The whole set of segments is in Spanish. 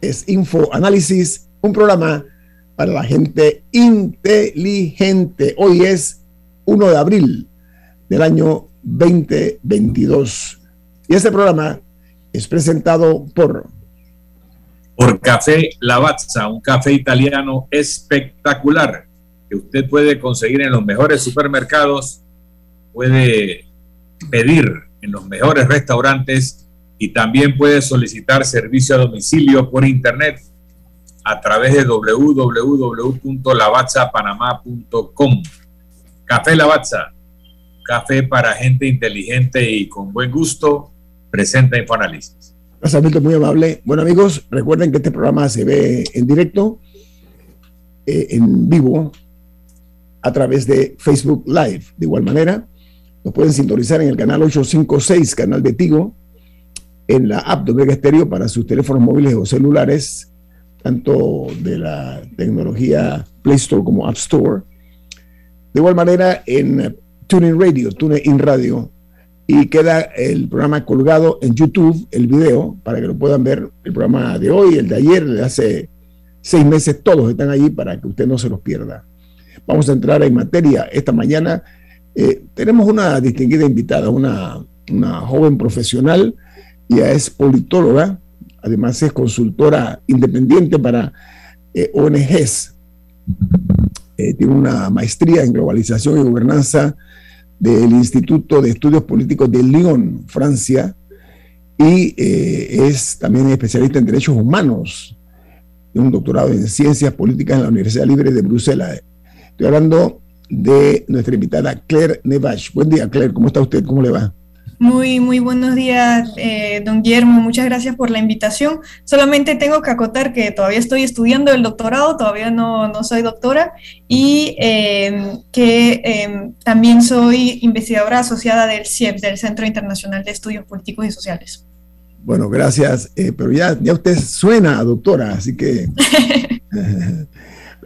es Info Análisis, un programa para la gente inteligente. Hoy es 1 de abril del año 2022. Y este programa es presentado por... Por Café Lavazza, un café italiano espectacular que usted puede conseguir en los mejores supermercados, puede pedir en los mejores restaurantes y también puede solicitar servicio a domicilio por internet a través de www.lavazzapanamá.com. Café Lavazza, café para gente inteligente y con buen gusto, presenta Infoanálisis. Gracias, muy amable. Bueno, amigos, recuerden que este programa se ve en directo, eh, en vivo, a través de Facebook Live. De igual manera, nos pueden sintonizar en el canal 856, canal de Tigo, en la app de Omega Stereo para sus teléfonos móviles o celulares, tanto de la tecnología Play Store como App Store. De igual manera, en TuneIn Radio, TuneIn Radio, y queda el programa colgado en YouTube, el video, para que lo puedan ver, el programa de hoy, el de ayer, de hace seis meses, todos están allí para que usted no se los pierda. Vamos a entrar en materia esta mañana eh, tenemos una distinguida invitada, una, joven profesional, ella es politóloga, además es consultora independiente para eh, ONGs. Eh, tiene una maestría en globalización y gobernanza del Instituto de Estudios Políticos de Lyon, Francia, y es también especialista en derechos humanos. Tiene un doctorado en ciencias políticas en la Universidad Libre de Bruselas. Estoy hablando de nuestra invitada Claire Nevash. Buen día, Claire, ¿cómo está usted? ¿Cómo le va? Muy, muy buenos días, eh, don Guillermo. Muchas gracias por la invitación. Solamente tengo que acotar que todavía estoy estudiando el doctorado, todavía no, no soy doctora, y em, que em, también soy investigadora asociada del CIEP, del Centro Internacional de Estudios Políticos y Sociales. Bueno, gracias. Eh, pero ya, ya usted suena a doctora, así que...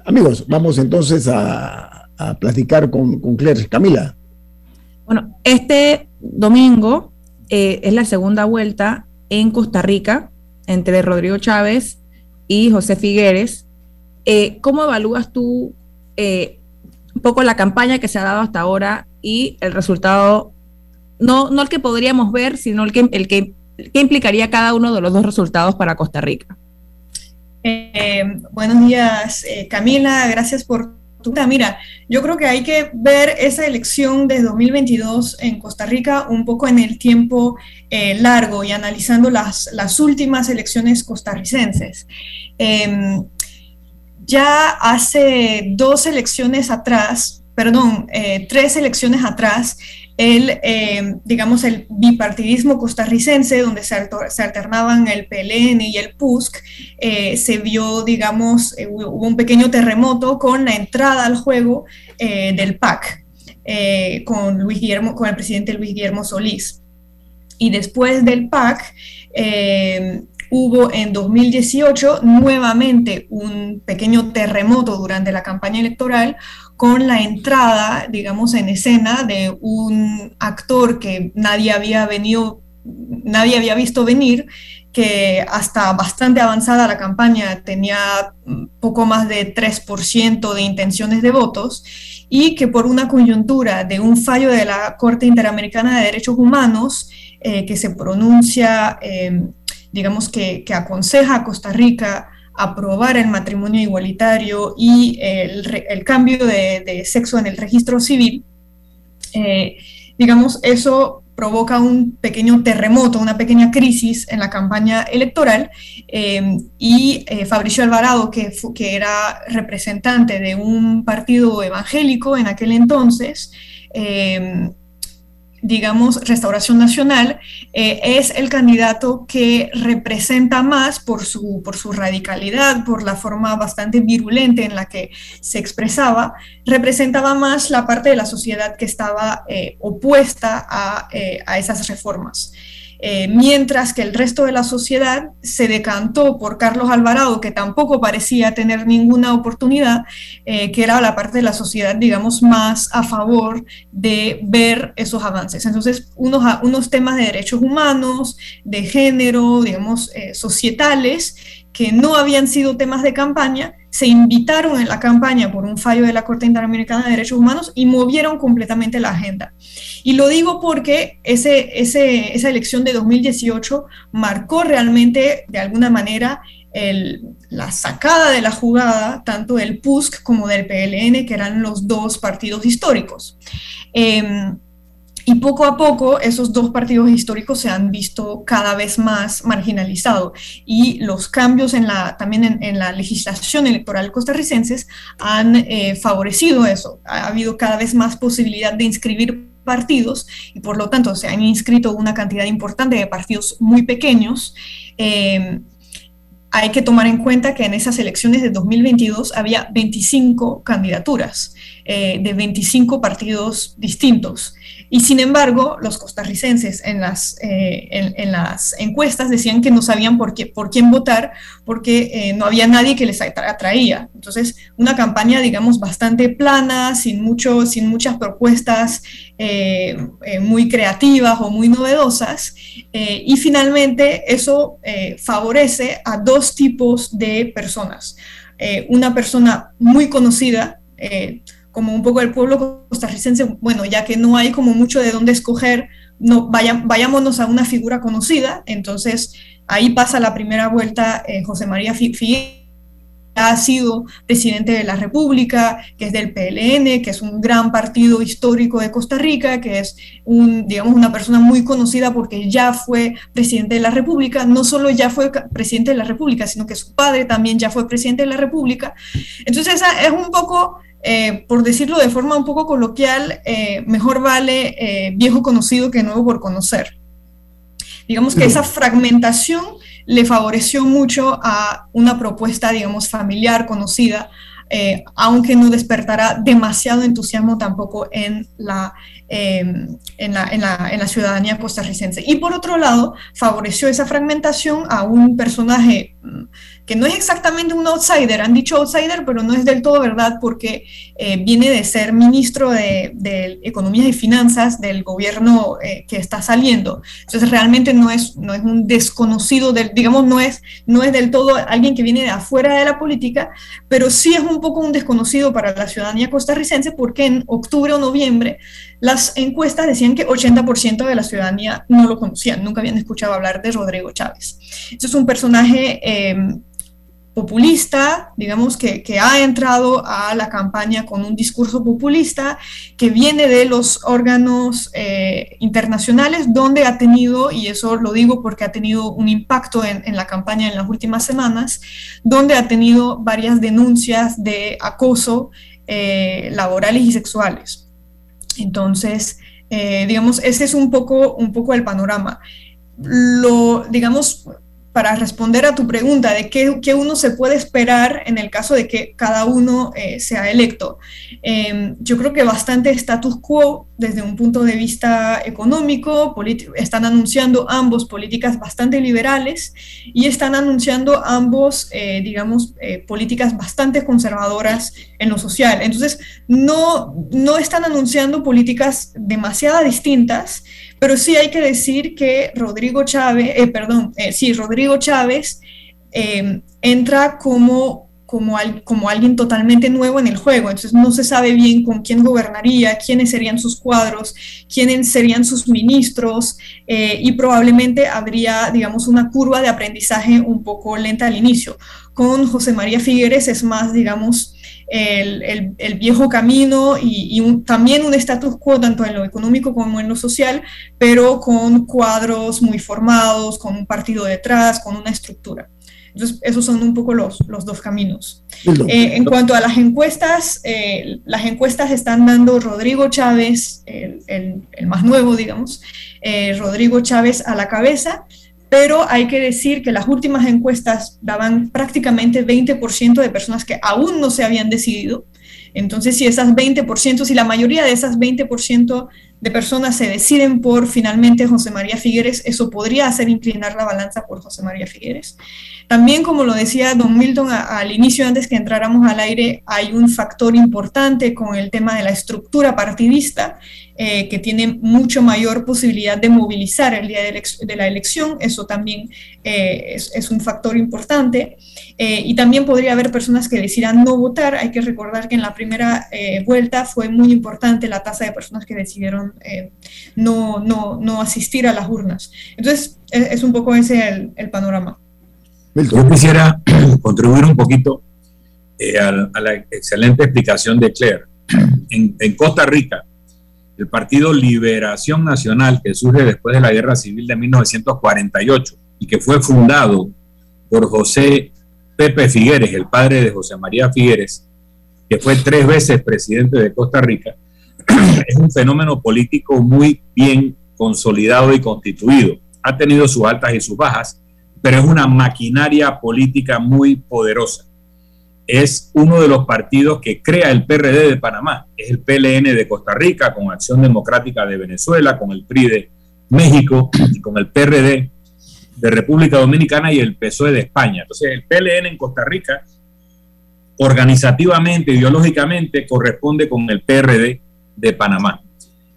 Amigos, vamos entonces a, a platicar con, con Claire. Camila. Bueno, este domingo eh, es la segunda vuelta en Costa Rica entre Rodrigo Chávez y José Figueres. Eh, ¿Cómo evalúas tú eh, un poco la campaña que se ha dado hasta ahora y el resultado, no, no el que podríamos ver, sino el que, el que, implicaría cada uno de los dos resultados para Costa Rica? buenos días, Camila. Gracias por Mira, yo creo que hay que ver esa elección de 2022 en Costa Rica un poco en el tiempo eh, largo y analizando las, las últimas elecciones costarricenses. Em, ya hace dos elecciones atrás, perdón, eh, tres elecciones atrás, el, eh, digamos, el bipartidismo costarricense, donde se, alternaban el PLN y el PUSC, eh, se vio, digamos, eh, hubo un pequeño terremoto con la entrada al juego del PAC, con, Luis Guillermo, con el presidente Luis Guillermo Solís. Y después del PAC, hubo en 2018 nuevamente un pequeño terremoto durante la campaña electoral con la entrada, digamos, en escena de un actor que nadie había venido, nadie había visto venir, que hasta bastante avanzada la campaña tenía poco más de 3% de intenciones de votos y que por una coyuntura de un fallo de la Corte Interamericana de Derechos Humanos eh, que se pronuncia, eh, digamos que, que aconseja a Costa Rica aprobar el matrimonio igualitario y el, cambio de, sexo en el registro civil, eh, digamos, eso provoca un pequeño terremoto, una pequeña crisis en la campaña electoral eh, y eh, Fabricio Alvarado, que, que, era representante de un partido evangélico en aquel entonces, digamos, Restauración Nacional, eh, es el candidato que representa más por su, por su radicalidad, por la forma bastante virulenta en la que se expresaba, representaba más la parte de la sociedad que estaba eh, opuesta a, eh, a esas reformas. Eh, mientras que el resto de la sociedad se decantó por Carlos Alvarado, que tampoco parecía tener ninguna oportunidad, eh, que era la parte de la sociedad, digamos, más a favor de ver esos avances. Entonces, unos, unos temas de derechos humanos, de género, digamos, eh, societales, que no habían sido temas de campaña, se invitaron en la campaña por un fallo de la Corte Interamericana de Derechos Humanos y movieron completamente la agenda. Y lo digo porque ese, esa elección de 2018 marcó realmente, de alguna manera, la sacada de la jugada tanto del PUSC como del PLN, que eran los dos partidos históricos. Em, y poco a poco esos dos partidos históricos se han visto cada vez más marginalizados y los cambios en la, también en, la legislación electoral costarricenses han eh, favorecido eso. Ha habido cada vez más posibilidad de inscribir partidos y por lo tanto se han inscrito una cantidad importante de partidos muy pequeños. Eh, hay que tomar en cuenta que en esas elecciones de 2022 había 25 candidaturas eh, de 25 partidos distintos. Y sin embargo, los costarricenses en las, eh, en, las encuestas decían que no sabían por, qué, por quién votar porque eh, no había nadie que les atraía. Entonces, una campaña, digamos, bastante plana, sin, mucho, sin muchas propuestas eh, muy creativas o muy novedosas. y finalmente, eso favorece a dos tipos de personas. una persona muy conocida, como un poco el pueblo costarricense, bueno, ya que no hay como mucho de dónde escoger, no, vayámonos a una figura conocida, entonces ahí pasa la primera vuelta eh, José María Figueroa, ha sido presidente de la República, que es del PLN, que es un gran partido histórico de Costa Rica, que es un, digamos, una persona muy conocida porque ya fue presidente de la República, no solo ya fue presidente de la República, sino que su padre también ya fue presidente de la República. Entonces esa es un poco eh, por decirlo de forma un poco coloquial, eh, mejor vale eh, viejo conocido que nuevo por conocer. Digamos que esa fragmentación le favoreció mucho a una propuesta, digamos, familiar, conocida, aunque no despertará demasiado entusiasmo tampoco en la, en, la, en, la, en la ciudadanía costarricense. Y por otro lado, favoreció esa fragmentación a un personaje mm, que no es exactamente un outsider, han dicho outsider, pero no es del todo verdad porque eh, viene de ser ministro de, Economía y Finanzas del gobierno eh, que está saliendo. Entonces realmente no es, no es un desconocido, del, digamos, no es, no es del todo alguien que viene de afuera de la política, pero sí es un poco un desconocido para la ciudadanía costarricense porque en octubre o noviembre las encuestas decían que 80% de la ciudadanía no lo conocían, nunca habían escuchado hablar de Rodrigo Chávez. Es un personaje... Eh, populista, digamos que, ha entrado a la campaña con un discurso populista que viene de los órganos eh, internacionales donde ha tenido, y eso lo digo porque ha tenido un impacto en, la campaña en las últimas semanas, donde ha tenido varias denuncias de acoso eh, laborales y sexuales. Entonces, eh, digamos, ese es un poco, un poco el panorama. Lo, digamos, para responder a tu pregunta de qué, uno se puede esperar en el caso de que cada uno eh, sea electo. Em, yo creo que bastante status quo desde un punto de vista económico, están anunciando ambos políticas bastante liberales y están anunciando ambos, eh, digamos, eh, políticas bastante conservadoras en lo social. Entonces, no, no están anunciando políticas demasiado distintas, pero sí hay que decir que Rodrigo Chávez, eh, perdón, eh, sí, Rodrigo Chávez eh, entra como, como, como alguien totalmente nuevo en el juego, entonces no se sabe bien con quién gobernaría, quiénes serían sus cuadros, quiénes serían sus ministros, y probablemente habría, digamos, una curva de aprendizaje un poco lenta al inicio. Con José María Figueres es más, digamos, el, viejo camino y, también un status quo tanto en lo económico como en lo social, pero con cuadros muy formados, con un partido detrás, con una estructura. Entonces, esos son un poco los, los dos caminos. Eh, en cuanto a las encuestas, eh, las encuestas están dando Rodrigo Chávez, el, el, más nuevo, digamos, eh, Rodrigo Chávez a la cabeza, pero hay que decir que las últimas encuestas daban prácticamente 20% de personas que aún no se habían decidido. Entonces, si esas 20%, si la mayoría de esas 20% de personas se deciden por finalmente José María Figueres, eso podría hacer inclinar la balanza por José María Figueres. También, como lo decía don Milton al inicio, antes que entráramos al aire, hay un factor importante con el tema de la estructura partidista, eh, que tiene mucho mayor posibilidad de movilizar el día de, la elección. Eso también eh, es, un factor importante. Eh, y también podría haber personas que decidan no votar. Hay que recordar que en la primera vuelta fue muy importante la tasa de personas que decidieron no, no, no, asistir a las urnas. Entonces, es, un poco ese el panorama. Yo quisiera contribuir un poquito eh, a, la excelente explicación de Claire. En, Costa Rica, el Partido Liberación Nacional, que surge después de la Guerra Civil de 1948 y que fue fundado por José Pepe Figueres, el padre de José María Figueres, que fue tres veces presidente de Costa Rica, es un fenómeno político muy bien consolidado y constituido. Ha tenido sus altas y sus bajas, pero es una maquinaria política muy poderosa. Es uno de los partidos que crea el PRD de Panamá, es el PLN de Costa Rica, con Acción Democrática de Venezuela, con el PRI de México y con el PRD de República Dominicana y el PSOE de España. Entonces, el PLN en Costa Rica, organizativamente, ideológicamente, corresponde con el PRD de Panamá.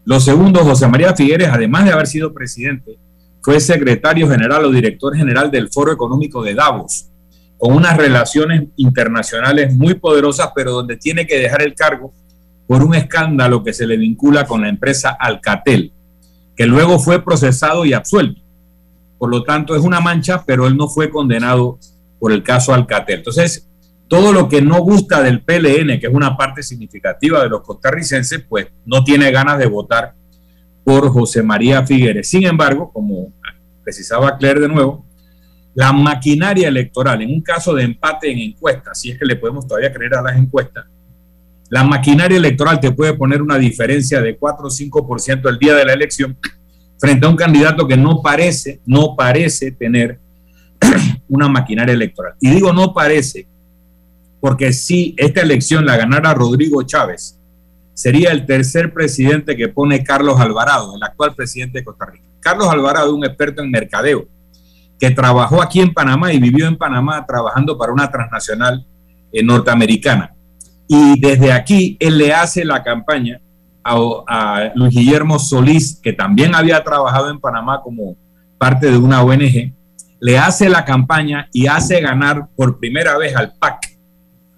Lo segundo, José María Figueres, además de haber sido presidente, fue secretario general o director general del Foro Económico de Davos, con unas relaciones internacionales muy poderosas, pero donde tiene que dejar el cargo por un escándalo que se le vincula con la empresa Alcatel, que luego fue procesado y absuelto. Por lo tanto, es una mancha, pero él no fue condenado por el caso Alcatel. Entonces, todo lo que no gusta del PLN, que es una parte significativa de los costarricenses, pues no tiene ganas de votar por José María Figueres. Sin embargo, como precisaba Claire de nuevo, la maquinaria electoral, en un caso de empate en encuestas, si es que le podemos todavía creer a las encuestas, la maquinaria electoral te puede poner una diferencia de 4 o 5% el día de la elección frente a un candidato que no parece, no parece tener una maquinaria electoral. Y digo no parece, porque si esta elección la ganara Rodrigo Chávez, sería el tercer presidente que pone Carlos Alvarado, el actual presidente de Costa Rica. Carlos Alvarado, un experto en mercadeo, que trabajó aquí en Panamá y vivió en Panamá trabajando para una transnacional eh, norteamericana. Y desde aquí él le hace la campaña a, a, Luis Guillermo Solís, que también había trabajado en Panamá como parte de una ONG, le hace la campaña y hace ganar por primera vez al PAC,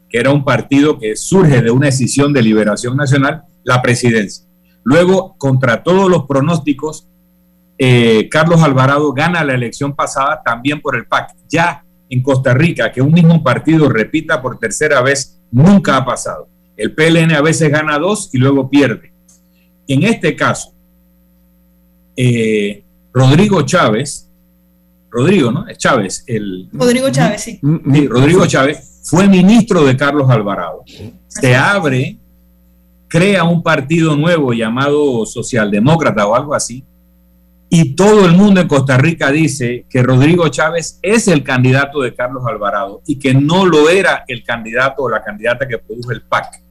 que era un partido que surge de una decisión de liberación nacional, la presidencia. Luego, contra todos los pronósticos, eh, Carlos Alvarado gana la elección pasada también por el PAC. Ya en Costa Rica, que un mismo partido repita por tercera vez, nunca ha pasado. El PLN a veces gana dos y luego pierde. En este caso, eh, Rodrigo Chávez, Rodrigo, ¿no? Es Chávez, el... Rodrigo Chávez, sí. sí Rodrigo Chávez fue ministro de Carlos Alvarado. Se abre, crea un partido nuevo llamado Socialdemócrata o algo así, y todo el mundo en Costa Rica dice que Rodrigo Chávez es el candidato de Carlos Alvarado y que no lo era el candidato o la candidata que produjo el PAC.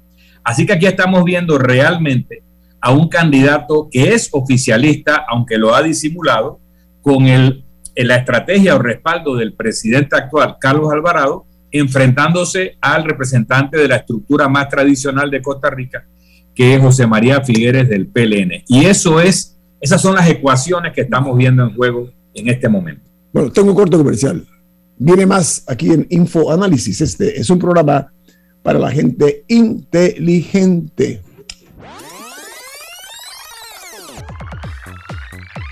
Así que aquí estamos viendo realmente a un candidato que es oficialista, aunque lo ha disimulado, con el, la estrategia o respaldo del presidente actual, Carlos Alvarado, enfrentándose al representante de la estructura más tradicional de Costa Rica, que es José María Figueres del PLN. Y eso es, esas son las ecuaciones que estamos viendo en juego en este momento. Bueno, tengo un corto comercial. Viene más aquí en Info Análisis. Este es un programa para la gente inteligente.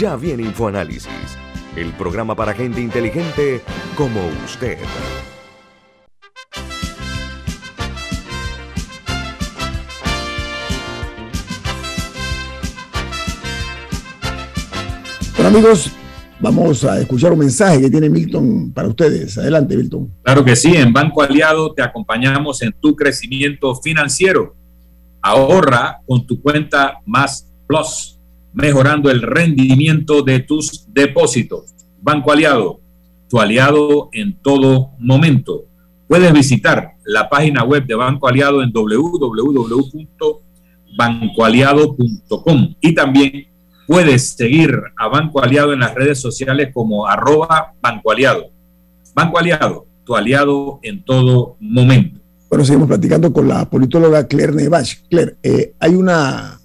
Ya viene InfoAnálisis, el programa para gente inteligente como usted. Bueno amigos, vamos a escuchar un mensaje que tiene Milton para ustedes. Adelante, Milton. Claro que sí, en Banco Aliado te acompañamos en tu crecimiento financiero. Ahorra con tu cuenta Más Plus mejorando el rendimiento de tus depósitos. Banco Aliado, tu aliado en todo momento. Puedes visitar la página web de Banco Aliado en www.bancoaliado.com y también puedes seguir a Banco Aliado en las redes sociales como arroba Banco Aliado. Banco Aliado, tu aliado en todo momento. Bueno, seguimos platicando con la politóloga Claire Nevash. Claire, eh, hay una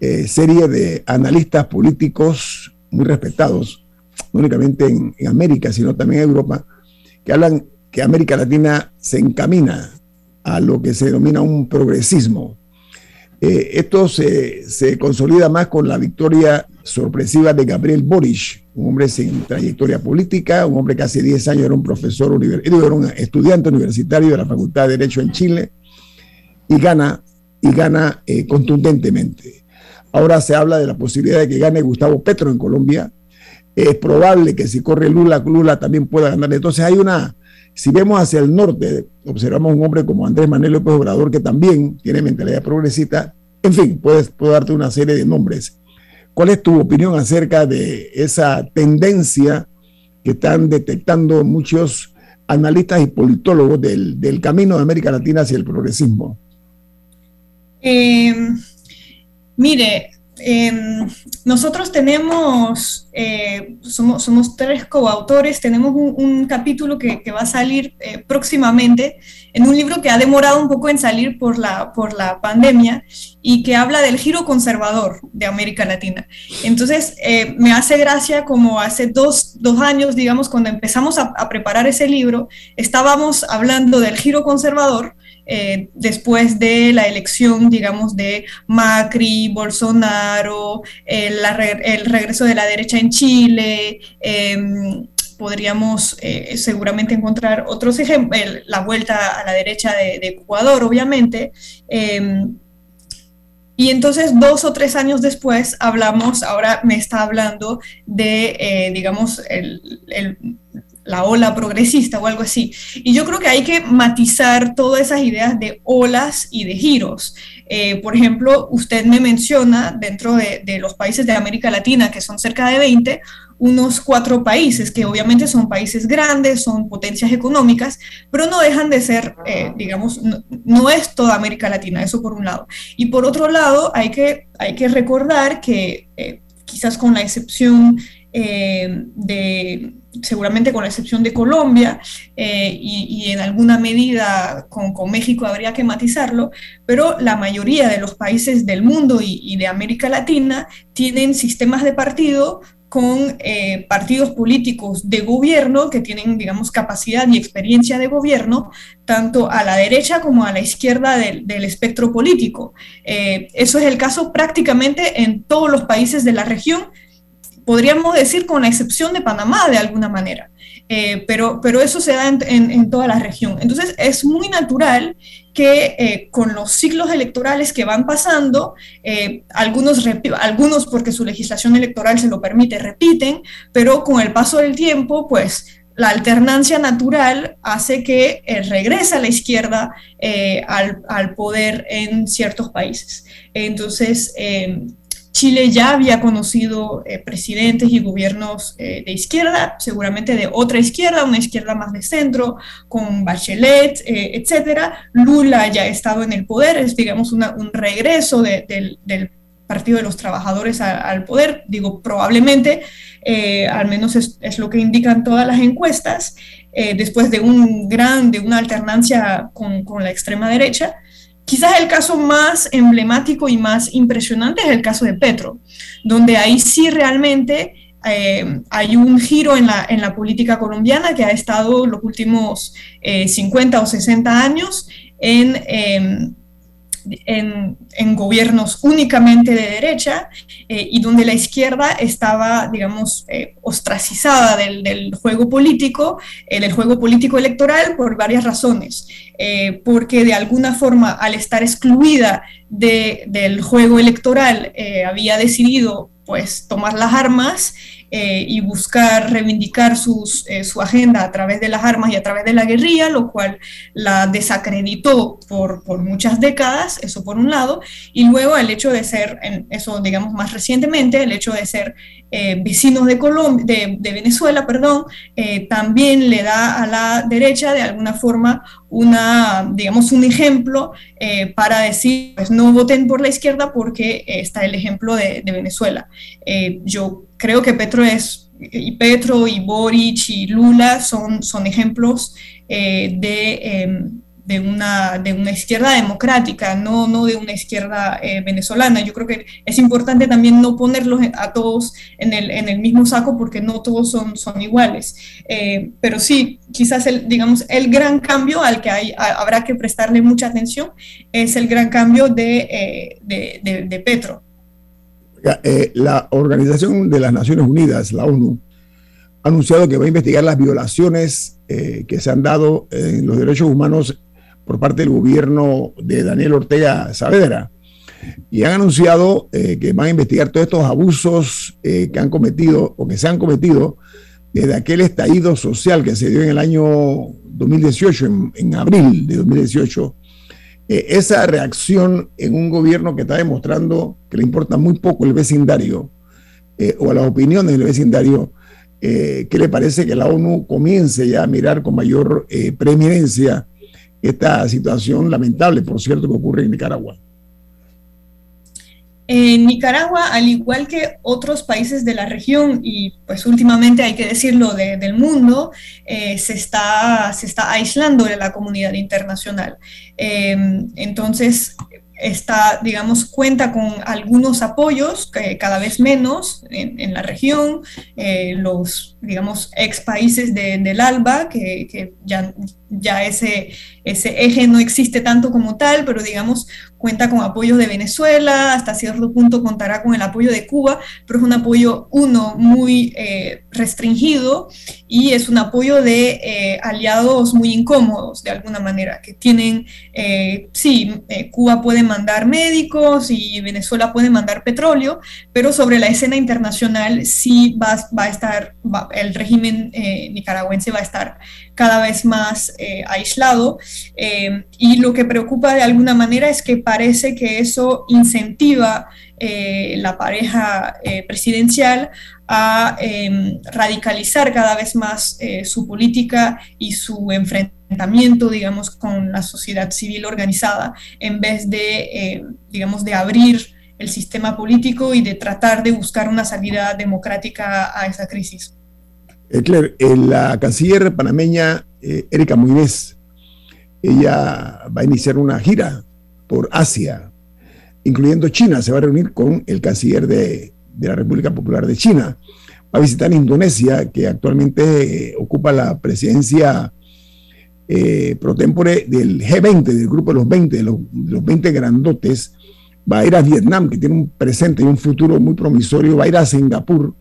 eh, serie de analistas políticos muy respetados, no únicamente en, América, sino también en Europa, que hablan que América Latina se encamina a lo que se denomina un progresismo. Eh, esto se, se, consolida más con la victoria sorpresiva de Gabriel Boric, un hombre sin trayectoria política, un hombre que hace 10 años era un profesor, era un estudiante universitario de la Facultad de Derecho en Chile, y gana, y gana eh, contundentemente. Ahora se habla de la posibilidad de que gane Gustavo Petro en Colombia. Es probable que si corre Lula, Lula también pueda ganar. Entonces hay una, si vemos hacia el norte, observamos un hombre como Andrés Manuel López Obrador que también tiene mentalidad progresista. En fin, puedes, puedo darte una serie de nombres. ¿Cuál es tu opinión acerca de esa tendencia que están detectando muchos analistas y politólogos del, del camino de América Latina hacia el progresismo? Eh, Mire, em, nosotros tenemos, eh, somos, somos, tres coautores, tenemos un, capítulo que, va a salir eh, próximamente en un libro que ha demorado un poco en salir por la, por la pandemia y que habla del giro conservador de América Latina. Entonces, eh, me hace gracia como hace dos, años, digamos, cuando empezamos a, a preparar ese libro, estábamos hablando del giro conservador eh, después de la elección, digamos, de Macri, Bolsonaro, el, regreso de la derecha en Chile. Em, podríamos eh, seguramente encontrar otros ejemplos, la vuelta a la derecha de, Ecuador, obviamente. Em, y entonces, dos o tres años después, hablamos, ahora me está hablando de, eh, digamos, el, la ola progresista o algo así. Y yo creo que hay que matizar todas esas ideas de olas y de giros. Eh, por ejemplo, usted me menciona dentro de, los países de América Latina, que son cerca de 20, unos cuatro países, que obviamente son países grandes, son potencias económicas, pero no dejan de ser, eh, digamos, no, es toda América Latina, eso por un lado. Y por otro lado, hay que, hay que recordar que eh, quizás con la excepción de seguramente con la excepción de Colombia eh, y, en alguna medida con, México habría que matizarlo, pero la mayoría de los países del mundo y, de América Latina tienen sistemas de partido con eh, partidos políticos de gobierno que tienen, digamos, capacidad y experiencia de gobierno, tanto a la derecha como a la izquierda del, espectro político. Eh, eso es el caso prácticamente en todos los países de la región, podríamos decir con la excepción de Panamá de alguna manera. eh, pero, pero eso se da en, toda la región. Entonces es muy natural que eh, con los ciclos electorales que van pasando, eh, algunos, algunos porque su legislación electoral se lo permite, repiten, pero con el paso del tiempo, pues la alternancia natural hace que regrese a la izquierda al, al, poder en ciertos países. Entonces, Chile ya había conocido eh, presidentes y gobiernos eh, de izquierda, seguramente de otra izquierda, una izquierda más de centro, con Bachelet, eh, etcétera. Lula ya ha estado en el poder, es digamos un regreso del Partido de los Trabajadores al poder, digo probablemente, al menos es, lo que indican todas las encuestas, después de un gran, de una alternancia con la extrema derecha. Quizás el caso más emblemático y más impresionante es el caso de Petro, donde ahí sí realmente eh, hay un giro en la, en la, política colombiana que ha estado los últimos 50 eh, o 60 años en em, en, gobiernos únicamente de derecha eh, y donde la izquierda estaba, digamos, eh, ostracizada del, juego político, eh, del juego político electoral por varias razones. porque de alguna forma, al estar excluida del juego electoral, había decidido pues tomar las armas eh, y buscar reivindicar sus, eh, su agenda a través de las armas y a través de la guerrilla, lo cual la desacreditó por, por muchas décadas, eso por un lado, y luego el hecho de ser, eso digamos más recientemente, el hecho de ser eh, vecinos de, de, de, Venezuela, perdón, también le da a la derecha de alguna forma una, digamos, un ejemplo para decir, pues no voten por la izquierda porque está el ejemplo de, de Venezuela. yo creo que Petro es, y Petro y Boric y Lula son, son ejemplos eh, de, em, de, una, de una izquierda democrática, no, no de una izquierda eh, venezolana. Yo creo que es importante también no ponerlos a todos en el, en el mismo saco porque no todos son, son iguales. Eh, pero sí, quizás el, digamos, el gran cambio al que hay, habrá que prestarle mucha atención es el gran cambio de, de, de Petro. Eh, la Organización de las Naciones Unidas, la ONU, ha anunciado que va a investigar las violaciones eh, que se han dado en los derechos humanos por parte del gobierno de Daniel Ortega Saavedra. Y han anunciado eh, que van a investigar todos estos abusos que han cometido o que se han cometido desde aquel estallido social que se dio en el año 2018, en, en abril de 2018, eh, esa reacción en un gobierno que está demostrando que le importa muy poco el vecindario eh, o las opiniones del vecindario, eh, ¿qué le parece que la ONU comience ya a mirar con mayor preeminencia esta situación lamentable, por cierto, que ocurre en Nicaragua? En Nicaragua, al igual que otros países de la región y pues últimamente hay que decirlo del mundo, eh, se, está, se está aislando de la comunidad internacional. Em, entonces, está, digamos, cuenta con algunos apoyos, cada vez menos en, la región, eh, los, digamos, ex países del ALBA, que, que ya, ya ese, ese eje no existe tanto como tal, pero digamos, cuenta con apoyos de Venezuela, hasta cierto punto contará con el apoyo de Cuba, pero es un apoyo, uno, muy eh, restringido y es un apoyo de eh, aliados muy incómodos, de alguna manera, que tienen, eh, sí, Cuba puede mandar médicos y Venezuela puede mandar petróleo, pero sobre la escena internacional sí va, va a estar, el régimen nicaragüense va a estar cada vez más eh, aislado. Eh, y lo que preocupa de alguna manera es que parece que eso incentiva eh, la pareja presidencial a radicalizar cada vez más su política y su enfrentamiento, digamos, con la sociedad civil organizada, en vez de, digamos, de abrir el sistema político y de tratar de buscar una salida democrática a esa crisis. Claire, la canciller panameña eh, Erika Muñez, ella va a iniciar una gira por Asia, incluyendo China. Se va a reunir con el canciller de, la República Popular de China. Va a visitar Indonesia, que actualmente eh, ocupa la presidencia eh, pro tempore del G20, del grupo de los 20, de los, 20 grandotes. Va a ir a Vietnam, que tiene un presente y un futuro muy promisorio. Va a ir a Singapur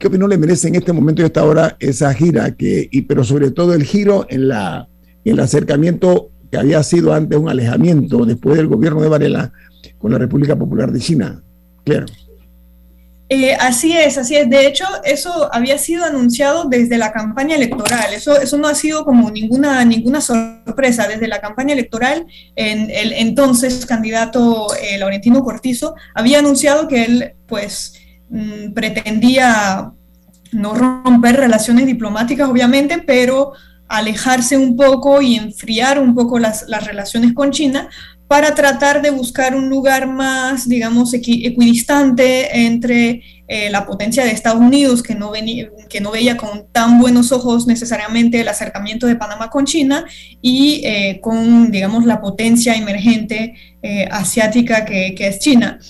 ¿Qué opinión le merece en este momento y esta hora esa gira, que, y, pero sobre todo el giro en, la, en el acercamiento que había sido antes un alejamiento después del gobierno de Varela con la República Popular de China? Claro. Eh, así es, así es. De hecho, eso había sido anunciado desde la campaña electoral. Eso, eso no ha sido como ninguna, ninguna sorpresa. Desde la campaña electoral, en el entonces candidato eh, Laurentino Cortizo había anunciado que él, pues, mm, pretendía no romper relaciones diplomáticas, obviamente, pero alejarse un poco y enfriar un poco las, las relaciones con China para tratar de buscar un lugar más, digamos, equidistante entre eh, la potencia de Estados Unidos, que no, que no veía con tan buenos ojos necesariamente el acercamiento de Panamá con China, y eh, con, digamos, la potencia emergente eh, asiática que, que, es China.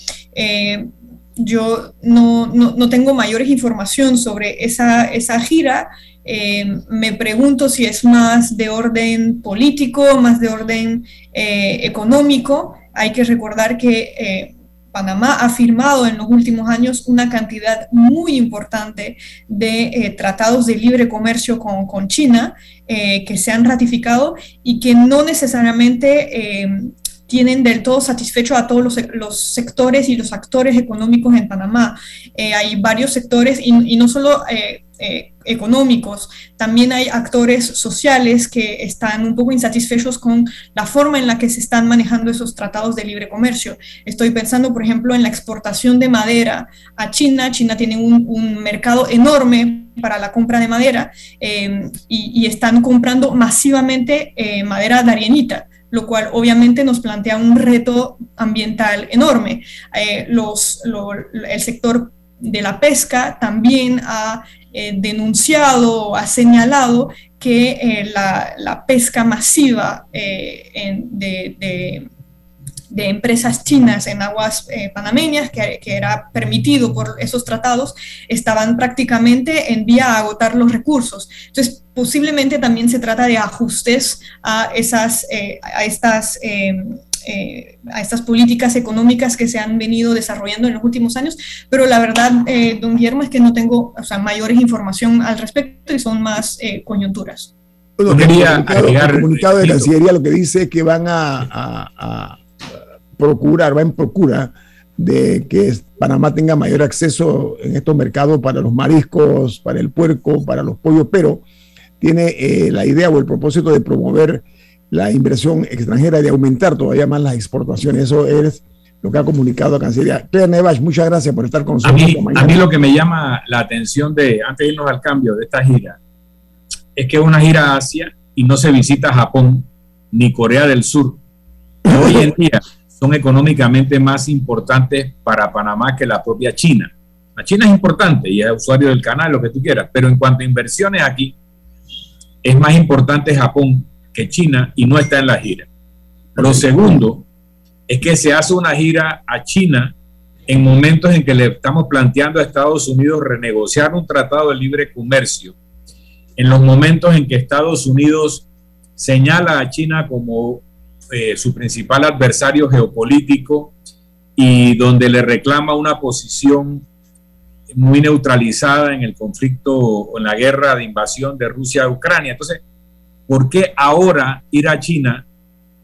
Yo no, no, no, tengo mayores información sobre esa, esa gira. Eh, me pregunto si es más de orden político, más de orden eh, económico. Hay que recordar que eh, Panamá ha firmado en los últimos años una cantidad muy importante de tratados de libre comercio con, con China que se han ratificado y que no necesariamente tienen del todo satisfecho a todos los, los, sectores y los actores económicos en Panamá. hay varios sectores y, y no solo eh, económicos, también hay actores sociales que están un poco insatisfechos con la forma en la que se están manejando esos tratados de libre comercio. Estoy pensando, por ejemplo, en la exportación de madera a China. China tiene un, mercado enorme para la compra de madera eh, y, están comprando masivamente eh, madera darienita lo cual obviamente nos plantea un reto ambiental enorme. los, el sector de la pesca también ha eh, denunciado, ha señalado que eh, la, pesca masiva eh, de, empresas chinas en aguas panameñas, que, era permitido por esos tratados, estaban prácticamente en vía a agotar los recursos. Entonces, posiblemente también se trata de ajustes a, esas, a estas eh, a estas políticas económicas que se han venido desarrollando en los últimos años, pero la verdad, eh, don Guillermo, es que no tengo o sea, mayores información al respecto y son más eh, coyunturas. Bueno, quería el comunicado, el comunicado de Cancillería lo que dice es que van a, a, procurar, va en procura de que Panamá tenga mayor acceso en estos mercados para los mariscos, para el puerco, para los pollos, pero tiene la idea o el propósito de promover la inversión extranjera y de aumentar todavía más las exportaciones. Eso es lo que ha comunicado a Cancillería. Claire muchas gracias por estar con nosotros. A mí, lo que me llama la atención de, antes de irnos al cambio de esta gira, es que es una gira a Asia y no se visita Japón ni Corea del Sur. Hoy en día son económicamente más importantes para Panamá que la propia China. La China es importante y es usuario del canal, lo que tú quieras, pero en cuanto a inversiones aquí, es más importante Japón que China y no está en la gira. Lo segundo es que se hace una gira a China en momentos en que le estamos planteando a Estados Unidos renegociar un tratado de libre comercio, en los momentos en que Estados Unidos señala a China como eh, su principal adversario geopolítico y donde le reclama una posición muy neutralizada en el conflicto o en la guerra de invasión de Rusia a Ucrania. Entonces, ¿Por qué ahora ir a China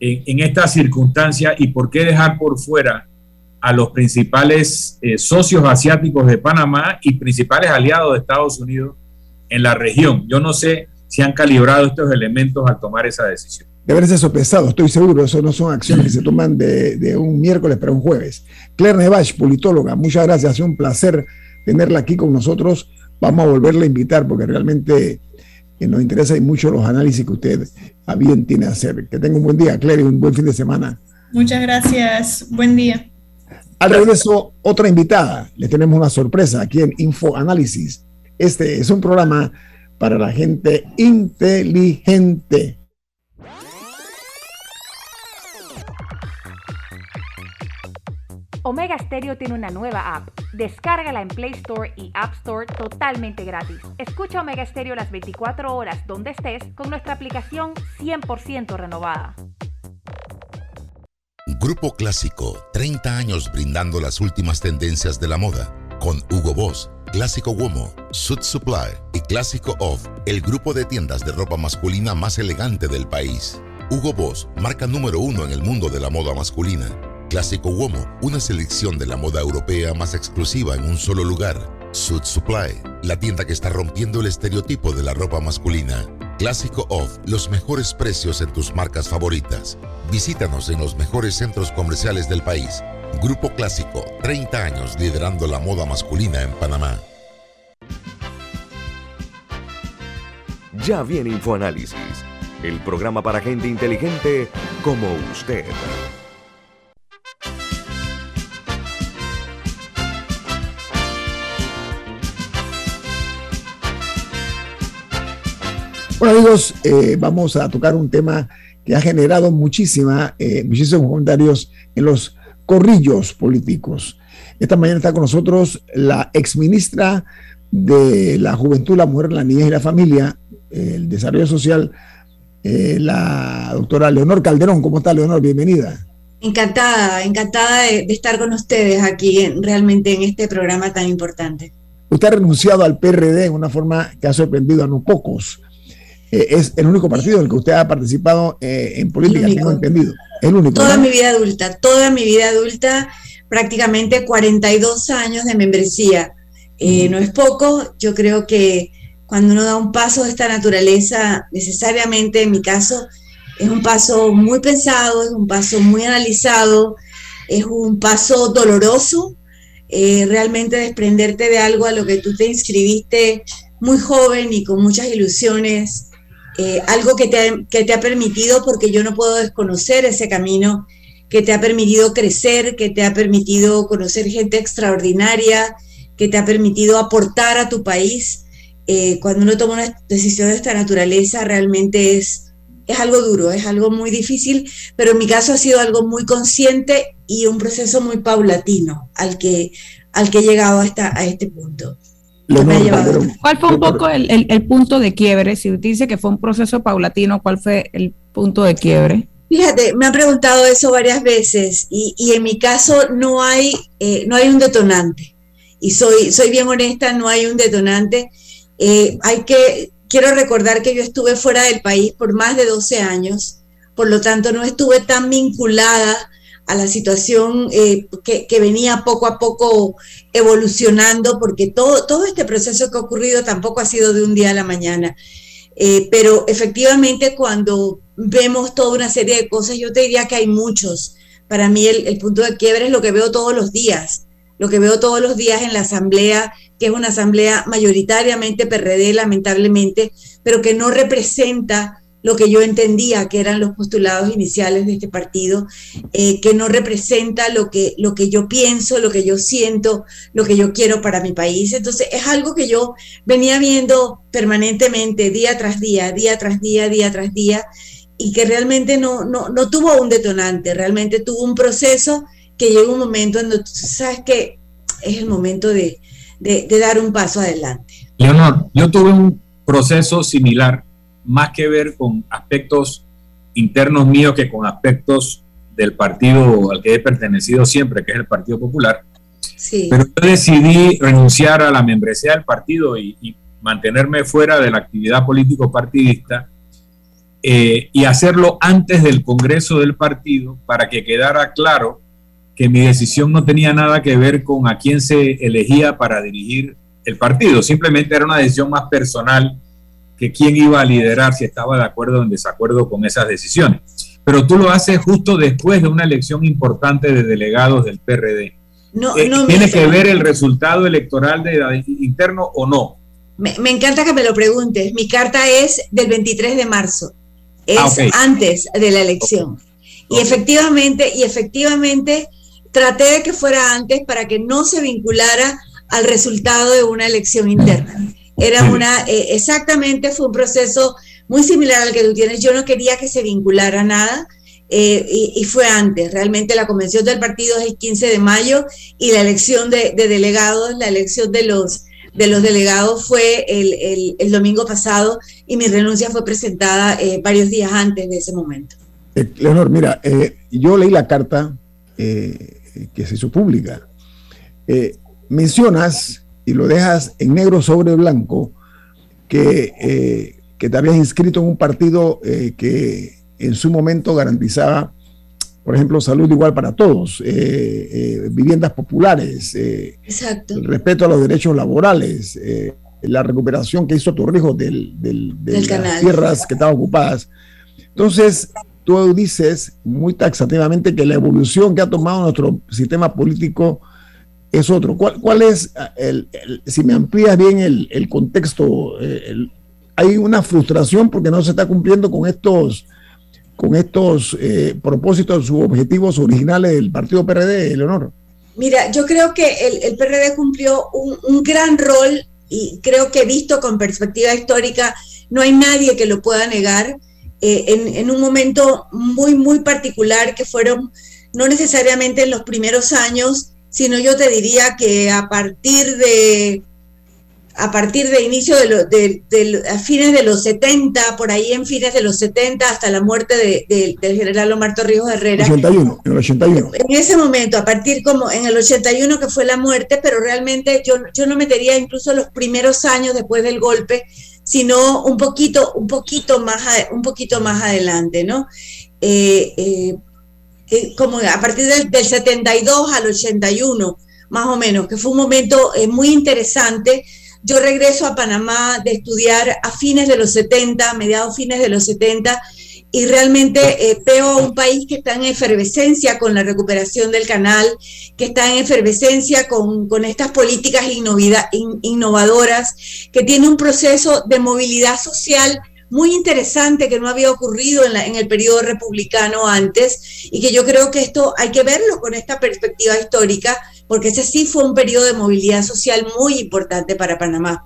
en, esta circunstancia y por qué dejar por fuera a los principales eh, socios asiáticos de Panamá y principales aliados de Estados Unidos en la región? Yo no sé si han calibrado estos elementos al tomar esa decisión. Debe ser sopesado, estoy seguro. Eso no son acciones que se toman de, un miércoles para un jueves. Claire Nevash, politóloga, muchas gracias. Ha sido un placer tenerla aquí con nosotros. Vamos a volverla a invitar porque realmente que nos interesa y mucho los análisis que usted a bien tiene a hacer. Que tenga un buen día, Claire, y un buen fin de semana. Muchas gracias. Buen día. Al regreso, otra invitada. Le tenemos una sorpresa aquí en Info Análisis. Este es un programa para la gente inteligente. Omega Stereo tiene una nueva app. Descárgala en Play Store y App Store totalmente gratis. Escucha Omega Stereo las 24 horas donde estés con nuestra aplicación 100% renovada. Grupo Clásico, 30 años brindando las últimas tendencias de la moda, con Hugo Boss Clásico Womo, Suit Supply y Clásico Off, el grupo de tiendas de ropa masculina más elegante del país. Hugo Boss, marca número uno en el mundo de la moda masculina. Clásico Womo, una selección de la moda europea más exclusiva en un solo lugar. Suit Supply, la tienda que está rompiendo el estereotipo de la ropa masculina. Clásico Off, los mejores precios en tus marcas favoritas. Visítanos en los mejores centros comerciales del país. Grupo Clásico, 30 años liderando la moda masculina en Panamá. Ya viene InfoAnálisis, el programa para gente inteligente como usted. Bueno amigos, eh, vamos a tocar un tema que ha generado muchísima, eh, muchísimos comentarios en los corrillos políticos. Esta mañana está con nosotros la exministra de la Juventud, la Mujer, la Niñez y la Familia, el Desarrollo Social, eh, la doctora Leonor Calderón. ¿Cómo está, Leonor? Bienvenida. Encantada, encantada de, de estar con ustedes aquí en, realmente en este programa tan importante. Usted ha renunciado al PRD en una forma que ha sorprendido a no pocos. Eh, es el único partido en el que usted ha participado eh, en política, tengo entendido. El único. Toda mi vida adulta, toda mi vida adulta, prácticamente 42 años de membresía. Eh, no es poco, yo creo que cuando uno da un paso de esta naturaleza, necesariamente en mi caso, es un paso muy pensado, es un paso muy analizado, es un paso doloroso, realmente desprenderte de algo a lo que tú te inscribiste muy joven y con muchas ilusiones, eh, algo que te, ha, que te ha permitido, porque yo no puedo desconocer ese camino, que te ha permitido crecer, que te ha permitido conocer gente extraordinaria, que te ha permitido aportar a tu país. Eh, cuando uno toma una decisión de esta naturaleza, realmente es, es algo duro, es algo muy difícil, pero en mi caso ha sido algo muy consciente y un proceso muy paulatino al que, al que he llegado hasta, a este punto. ¿Cuál fue un poco el, punto de quiebre? Si usted dice que fue un proceso paulatino, ¿cuál fue el punto de quiebre? Fíjate, me han preguntado eso varias veces y, en mi caso no hay, eh, no hay un detonante. Y soy, soy bien honesta, no hay un detonante. Eh, hay que, quiero recordar que yo estuve fuera del país por más de 12 años, por lo tanto no estuve tan vinculada a la situación eh, que, venía poco a poco evolucionando, porque todo, todo este proceso que ha ocurrido tampoco ha sido de un día a la mañana. Eh, pero efectivamente cuando vemos toda una serie de cosas, yo te diría que hay muchos. Para mí el, punto de quiebre es lo que veo todos los días, lo que veo todos los días en la asamblea, que es una asamblea mayoritariamente PRD, lamentablemente, pero que no representa lo que yo entendía que eran los postulados iniciales de este partido, eh, que no representa lo que, lo que yo pienso, lo que yo siento, lo que yo quiero para mi país. Entonces es algo que yo venía viendo permanentemente, día tras día, día tras día, día tras día, y que realmente no, no, no tuvo un detonante, realmente tuvo un proceso que llegó un momento en donde tú sabes que es el momento de, de, de dar un paso adelante. Leonor, yo tuve un proceso similar más que ver con aspectos internos míos que con aspectos del partido al que he pertenecido siempre, que es el Partido Popular. Pero yo decidí renunciar a la membresía del partido y, mantenerme fuera de la actividad político partidista eh, y hacerlo antes del Congreso del partido para que quedara claro que mi decisión no tenía nada que ver con a quién se elegía para dirigir el partido, simplemente era una decisión más personal que quién iba a liderar, si estaba de acuerdo o en desacuerdo con esas decisiones. Pero tú lo haces justo después de una elección importante de delegados del PRD. No, eh, ¿Tiene que ver el resultado electoral de, interno o no? Me, encanta que me lo preguntes. Mi carta es del 23 de marzo. Es ah, antes de la elección. Y efectivamente, y efectivamente traté de que fuera antes para que no se vinculara al resultado de una elección interna. Era una, eh, exactamente, fue un proceso muy similar al que tú tienes. Yo no quería que se vinculara nada. Eh, y, fue antes, realmente la convención del partido es el 15 de mayo y la elección de, delegados, la elección de los, de los delegados fue el, el, domingo pasado y mi renuncia fue presentada eh, varios días antes de ese momento. Leonor, mira, yo leí la carta que se hizo pública. mencionas y lo dejas en negro sobre blanco, que, eh, que te habías inscrito en un partido eh, que en su momento garantizaba, por ejemplo, salud igual para todos, viviendas populares, el respeto a los derechos laborales, la recuperación que hizo Torrijos del, del, de las tierras que estaban ocupadas. Entonces, tú dices muy taxativamente que la evolución que ha tomado nuestro sistema político es otro. ¿Cuál, cuál es, el, si me amplías bien el, el contexto, eh, hay una frustración porque no se está cumpliendo con estos, con estos eh, propósitos u objetivos originales del partido PRD, Leonor? Mira, yo creo que el, el PRD cumplió un, un, gran rol y creo que visto con perspectiva histórica, no hay nadie que lo pueda negar. Eh, en, un momento muy, muy particular que fueron no necesariamente en los primeros años, sino yo te diría que a partir de a partir de inicio de, a fines de los 70, por ahí en fines de los 70 hasta la muerte del general Omar Torrijos Herrera. 81, en el 81. En ese momento, a partir como en el 81 que fue la muerte, pero realmente yo, yo no metería incluso los primeros años después del golpe, sino un poquito, un poquito, más, un poquito más adelante, ¿no? Eh, eh, eh, como a partir del, 72 al 81, más o menos, que fue un momento muy interesante. Yo regreso a Panamá de estudiar a fines de los 70, mediados fines de los 70, y realmente eh, veo a un país que está en efervescencia con la recuperación del canal, que está en efervescencia con, con estas políticas innovadoras, que tiene un proceso de movilidad social muy interesante que no había ocurrido en, el periodo republicano antes y que yo creo que esto hay que verlo con esta perspectiva histórica, porque ese sí fue un periodo de movilidad social muy importante para Panamá.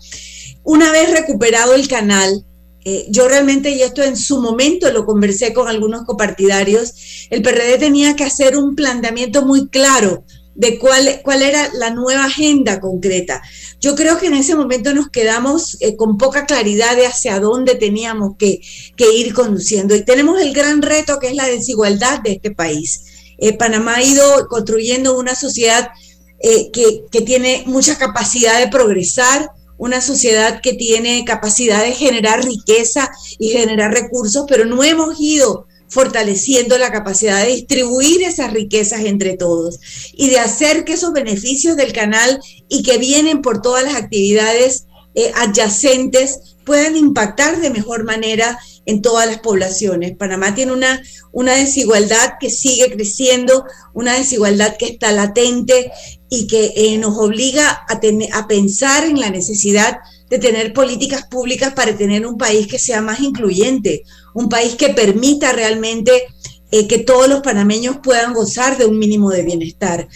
Una vez recuperado el canal, eh, yo realmente, y esto en su momento lo conversé con algunos copartidarios, el PRD tenía que hacer un planteamiento muy claro de cuál, cuál era la nueva agenda concreta. Yo creo que en ese momento nos quedamos eh, con poca claridad de hacia dónde teníamos que, ir conduciendo. Y tenemos el gran reto que es la desigualdad de este país. Eh, Panamá ha ido construyendo una sociedad que, que tiene mucha capacidad de progresar, una sociedad que tiene capacidad de generar riqueza y generar recursos, pero no hemos ido fortaleciendo la capacidad de distribuir esas riquezas entre todos y de hacer que esos beneficios del canal y que vienen por todas las actividades eh, adyacentes puedan impactar de mejor manera en todas las poblaciones. Panamá tiene una, una desigualdad que sigue creciendo, una desigualdad que está latente y que eh, nos obliga a, a pensar en la necesidad de tener políticas públicas para tener un país que sea más incluyente, un país que permita realmente eh, que todos los panameños puedan gozar de un mínimo de bienestar.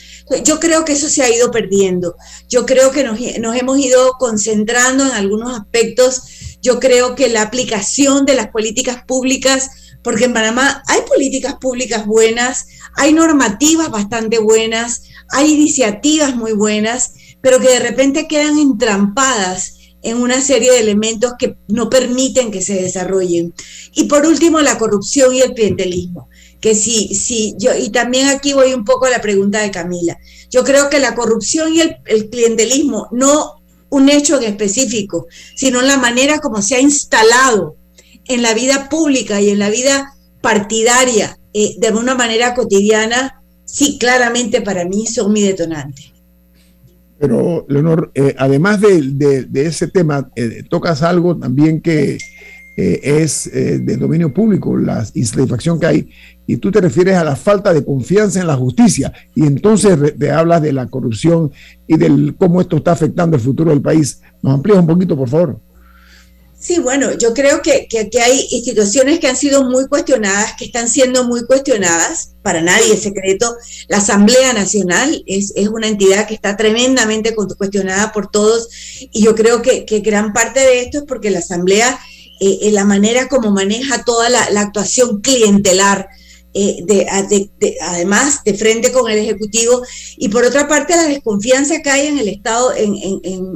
Yo creo que eso se ha ido perdiendo. Yo creo que nos, nos hemos ido concentrando en algunos aspectos. Yo creo que la aplicación de las políticas públicas, porque en Panamá hay políticas públicas buenas, hay normativas bastante buenas, hay iniciativas muy buenas, pero que de repente quedan entrampadas en una serie de elementos que no permiten que se desarrollen. Y por último, la corrupción y el clientelismo. Que sí, sí, yo, y también aquí voy un poco a la pregunta de Camila. Yo creo que la corrupción y el, clientelismo, no un hecho en específico, sino la manera como se ha instalado en la vida pública y en la vida partidaria eh, de una manera cotidiana, sí, claramente para mí son mi detonante. Pero, Leonor, eh, además de, ese tema, eh, tocas algo también que eh, es de dominio público, la insatisfacción que hay, y tú te refieres a la falta de confianza en la justicia, y entonces te hablas de la corrupción y de cómo esto está afectando el futuro del país. ¿Nos amplías un poquito, por favor? Sí, bueno, yo creo que, que, hay instituciones que han sido muy cuestionadas, que están siendo muy cuestionadas, para nadie es secreto. La Asamblea Nacional es, es una entidad que está tremendamente cuestionada por todos y yo creo que, que gran parte de esto es porque la Asamblea, eh, en la manera como maneja toda la, actuación clientelar, eh, de, además de frente con el Ejecutivo, y por otra parte la desconfianza que hay en el Estado, en,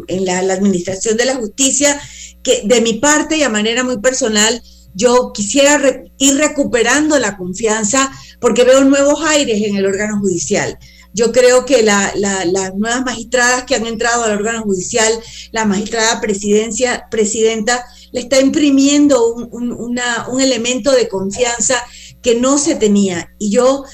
en, la, administración de la justicia, que de mi parte y a manera muy personal, yo quisiera ir recuperando la confianza porque veo nuevos aires en el órgano judicial. Yo creo que las nuevas magistradas que han entrado al órgano judicial, la magistrada presidencia, presidenta, le está imprimiendo un, un elemento de confianza que no se tenía. Y yo,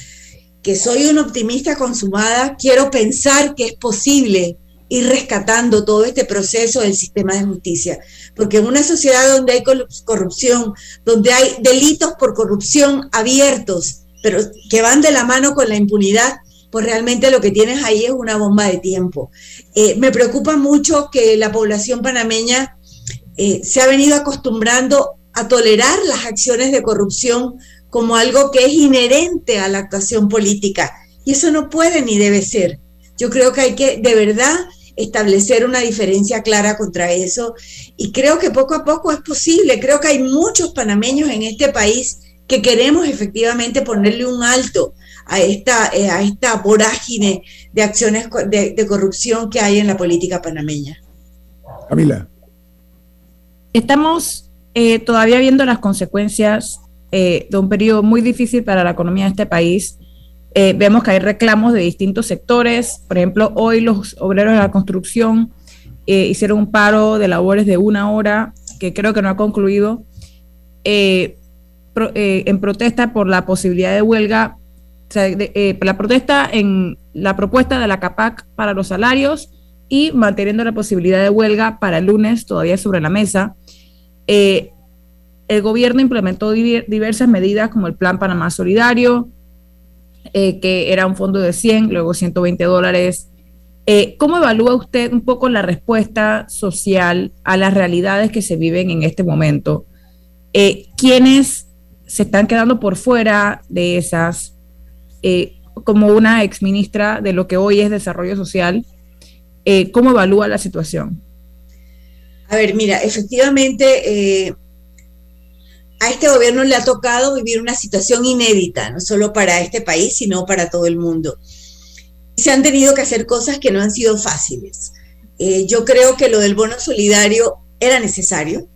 que soy una optimista consumada, quiero pensar que es posible ir rescatando todo este proceso del sistema de justicia. Porque en una sociedad donde hay corrupción, donde hay delitos por corrupción abiertos, pero que van de la mano con la impunidad, pues realmente lo que tienes ahí es una bomba de tiempo. Eh, me preocupa mucho que la población panameña eh, se ha venido acostumbrando a tolerar las acciones de corrupción como algo que es inherente a la actuación política. Y eso no puede ni debe ser. Yo creo que hay que de verdad establecer una diferencia clara contra eso. Y creo que poco a poco es posible. Creo que hay muchos panameños en este país que queremos efectivamente ponerle un alto a esta, eh, a esta vorágine de acciones de, corrupción que hay en la política panameña. Camila. Estamos eh, todavía viendo las consecuencias eh, de un periodo muy difícil para la economía de este país eh, vemos que hay reclamos de distintos sectores. Por ejemplo, hoy los obreros de la construcción eh, hicieron un paro de labores de una hora, que creo que no ha concluido, eh, en protesta por la posibilidad de huelga, la protesta en la propuesta de la CAPAC para los salarios y manteniendo la posibilidad de huelga para el lunes todavía sobre la mesa. el gobierno implementó diversas medidas como el Plan Panamá Solidario, eh, que era un fondo de 100, luego 120 dólares. Eh, ¿Cómo evalúa usted un poco la respuesta social a las realidades que se viven en este momento? Eh, ¿Quiénes se están quedando por fuera de esas? como una exministra de lo que hoy es desarrollo social, ¿cómo evalúa la situación? A ver, mira, efectivamente a este gobierno le ha tocado vivir una situación inédita, no solo para este país, sino para todo el mundo. Se han tenido que hacer cosas que no han sido fáciles. Eh, yo creo que lo del bono solidario era necesario,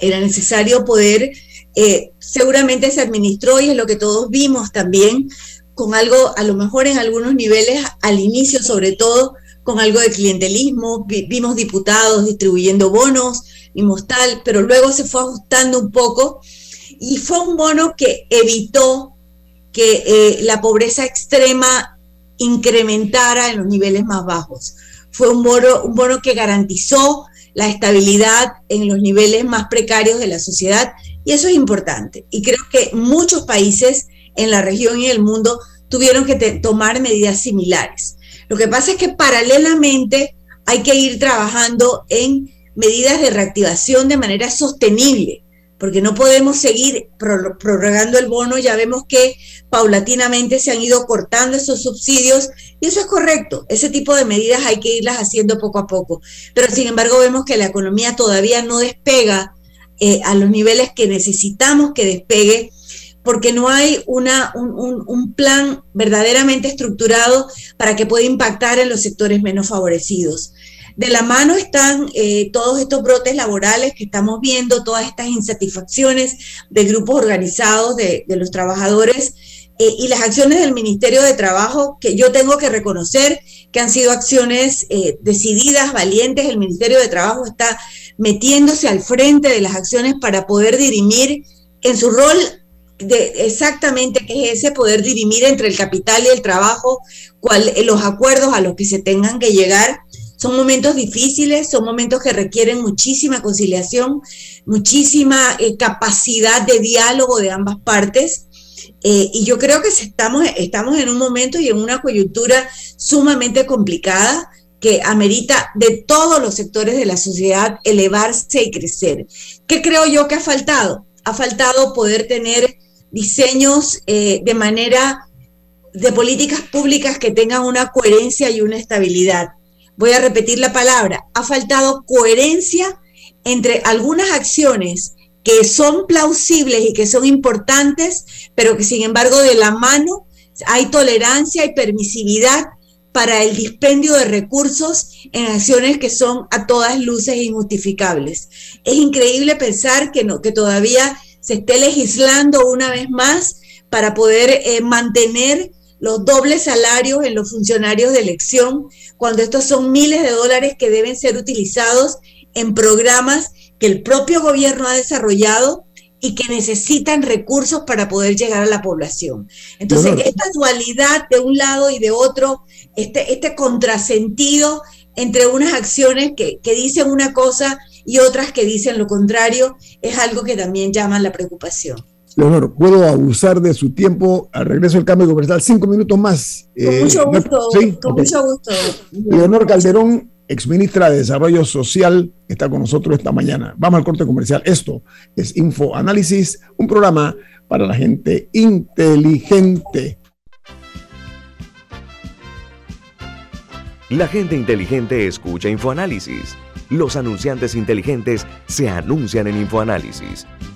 era necesario poder, eh, seguramente se administró y es lo que todos vimos también, con algo, a lo mejor en algunos niveles, al inicio sobre todo, con algo de clientelismo, vimos diputados distribuyendo bonos, vimos tal, pero luego se fue ajustando un poco y fue un bono que evitó que eh, la pobreza extrema incrementara en los niveles más bajos. Fue un bono, un bono que garantizó la estabilidad en los niveles más precarios de la sociedad y eso es importante. Y creo que muchos países en la región y el mundo tuvieron que tomar medidas similares. Lo que pasa es que paralelamente hay que ir trabajando en medidas de reactivación de manera sostenible, porque no podemos seguir prorrogando el bono, ya vemos que paulatinamente se han ido cortando esos subsidios y eso es correcto, ese tipo de medidas hay que irlas haciendo poco a poco, pero sin embargo vemos que la economía todavía no despega eh, a los niveles que necesitamos que despegue porque no hay una, un, un, plan verdaderamente estructurado para que pueda impactar en los sectores menos favorecidos. De la mano están eh, todos estos brotes laborales que estamos viendo, todas estas insatisfacciones de grupos organizados de, los trabajadores eh, y las acciones del Ministerio de Trabajo que yo tengo que reconocer que han sido acciones eh, decididas, valientes. El Ministerio de Trabajo está metiéndose al frente de las acciones para poder dirimir en su rol de exactamente que es ese poder dirimir entre el capital y el trabajo, cuál, los acuerdos a los que se tengan que llegar. Son momentos difíciles, son momentos que requieren muchísima conciliación, muchísima eh, capacidad de diálogo de ambas partes. Eh, y yo creo que estamos, estamos en un momento y en una coyuntura sumamente complicada que amerita de todos los sectores de la sociedad elevarse y crecer. ¿Qué creo yo que ha faltado? Ha faltado poder tener diseños eh, de manera de políticas públicas que tengan una coherencia y una estabilidad. Voy a repetir la palabra, ha faltado coherencia entre algunas acciones que son plausibles y que son importantes, pero que sin embargo de la mano hay tolerancia y permisividad para el dispendio de recursos en acciones que son a todas luces injustificables. Es increíble pensar que, no, que todavía se esté legislando una vez más para poder eh, mantener los dobles salarios en los funcionarios de elección, cuando estos son miles de dólares que deben ser utilizados en programas que el propio gobierno ha desarrollado y que necesitan recursos para poder llegar a la población. Entonces, esta dualidad de un lado y de otro, este, este contrasentido entre unas acciones que, que dicen una cosa y otras que dicen lo contrario, es algo que también llama la preocupación. Leonor, puedo abusar de su tiempo al regreso del cambio comercial. Cinco minutos más. Con eh, mucho gusto. Con mucho gusto. Leonor Calderón, exministra de Desarrollo Social, está con nosotros esta mañana. Vamos al corte comercial. Esto es Info Análisis, un programa para la gente inteligente. La gente inteligente escucha InfoAnálisis. Los anunciantes inteligentes se anuncian en InfoAnálisis.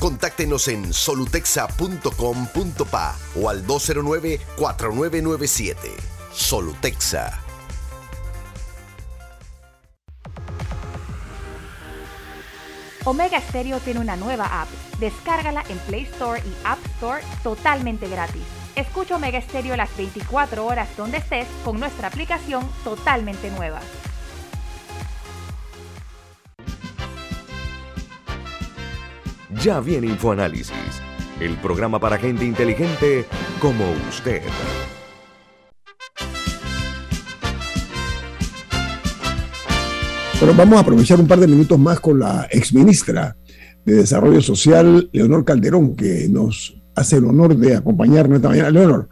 Contáctenos en solutexa.com.pa o al 209-4997. Solutexa. Omega Stereo tiene una nueva app. Descárgala en Play Store y App Store totalmente gratis. Escucha Omega Stereo las 24 horas donde estés con nuestra aplicación totalmente nueva. Ya viene InfoAnálisis, el programa para gente inteligente como usted. Bueno, vamos a aprovechar un par de minutos más con la exministra de Desarrollo Social, Leonor Calderón, que nos hace el honor de acompañarnos esta mañana. Leonor,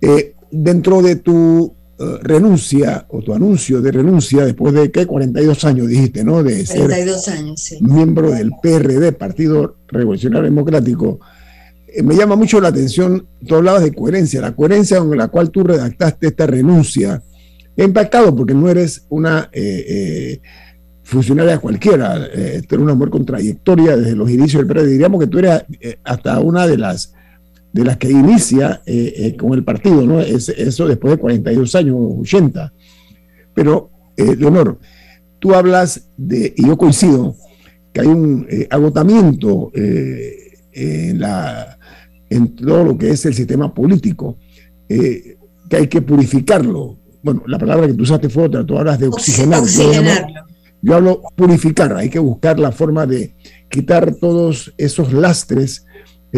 eh, dentro de tu eh, renuncia o tu anuncio de renuncia después de ¿qué? 42 años dijiste, ¿no? De 42 años, sí. miembro del PRD, Partido Revolucionario Democrático. Eh, me llama mucho la atención, tú hablabas de coherencia, la coherencia con la cual tú redactaste esta renuncia. He impactado porque no eres una funcionaria cualquiera, tú eres una mujer con trayectoria desde los inicios del PRD. Diríamos que tú eres hasta una de las de las que inicia eh, eh, con el partido, ¿no? Es, eso después de 42 años, 80. Pero, eh, Leonor, tú hablas de, y yo coincido, que hay un agotamiento en, la, en todo lo que es el sistema político, que hay que purificarlo. Bueno, la palabra que tú usaste fue otra, tú hablas de oxigenar. yo hablo purificar, hay que buscar la forma de quitar todos esos lastres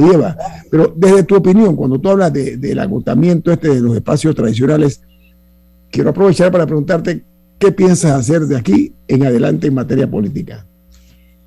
lleva. Pero desde tu opinión, cuando tú hablas del agotamiento este de los espacios tradicionales, quiero aprovechar para preguntarte qué piensas hacer de aquí en adelante en materia política.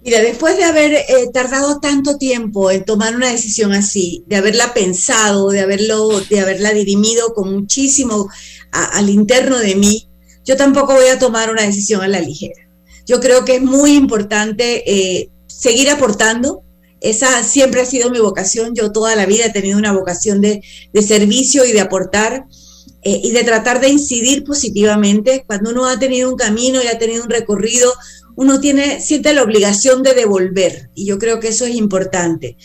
Mira, después de haber eh, tardado tanto tiempo en tomar una decisión así, de haberla pensado, de haberlo, de haberla dirimido con muchísimo al interno de mí, yo tampoco voy a tomar una decisión a la ligera. Yo creo que es muy importante eh, seguir aportando, esa siempre ha sido mi vocación. Yo toda la vida he tenido una vocación de, servicio y de aportar eh, y de tratar de incidir positivamente. Cuando uno ha tenido un camino y ha tenido un recorrido, uno tiene, siente la obligación de devolver y yo creo que eso es importante.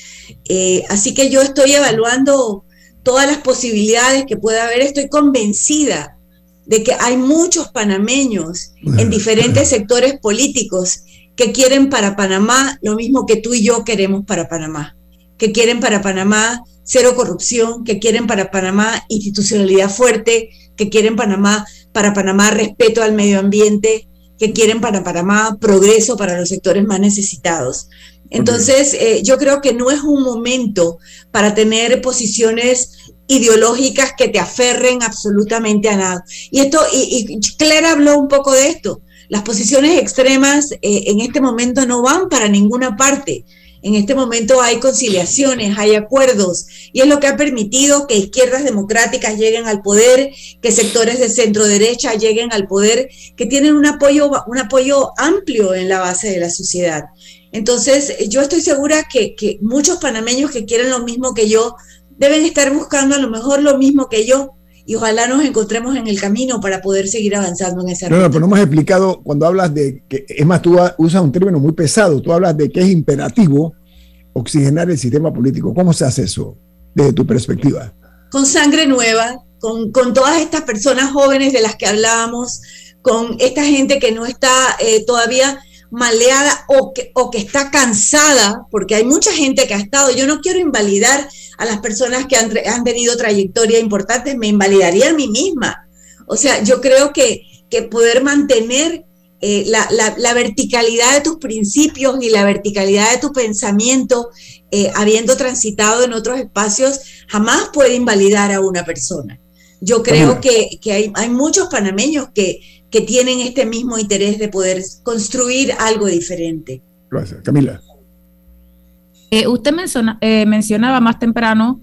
Eh, así que yo estoy evaluando todas las posibilidades que pueda haber. Estoy convencida de que hay muchos panameños en diferentes sectores políticos que quieren para Panamá lo mismo que tú y yo queremos para Panamá, que quieren para Panamá cero corrupción, que quieren para Panamá institucionalidad fuerte, que quieren Panamá, para Panamá respeto al medio ambiente, que quieren para Panamá progreso para los sectores más necesitados. Entonces, eh, yo creo que no es un momento para tener posiciones ideológicas que te aferren absolutamente a nada. Y esto, y, y Claire habló un poco de esto. Las posiciones extremas eh, en este momento no van para ninguna parte. En este momento hay conciliaciones, hay acuerdos, y es lo que ha permitido que izquierdas democráticas lleguen al poder, que sectores de centro derecha lleguen al poder, que tienen un apoyo, un apoyo amplio en la base de la sociedad. Entonces, yo estoy segura que, que muchos panameños que quieren lo mismo que yo deben estar buscando a lo mejor lo mismo que yo y ojalá nos encontremos en el camino para poder seguir avanzando en esa No, no, pero no hemos explicado cuando hablas de que, es más, tú usas un término muy pesado, tú hablas de que es imperativo oxigenar el sistema político. ¿Cómo se hace eso desde tu perspectiva? Con sangre nueva, con, con todas estas personas jóvenes de las que hablábamos, con esta gente que no está eh, todavía maleada o que, o que está cansada, porque hay mucha gente que ha estado, yo no quiero invalidar a las personas que han, han tenido trayectoria importante, me invalidaría a mí misma. O sea, yo creo que, que poder mantener eh, la, la, verticalidad de tus principios y la verticalidad de tu pensamiento, eh, habiendo transitado en otros espacios, jamás puede invalidar a una persona. Yo creo que, que hay, hay, muchos panameños que, que tienen este mismo interés de poder construir algo diferente. Gracias. Camila. Eh, usted eh, mencionaba más temprano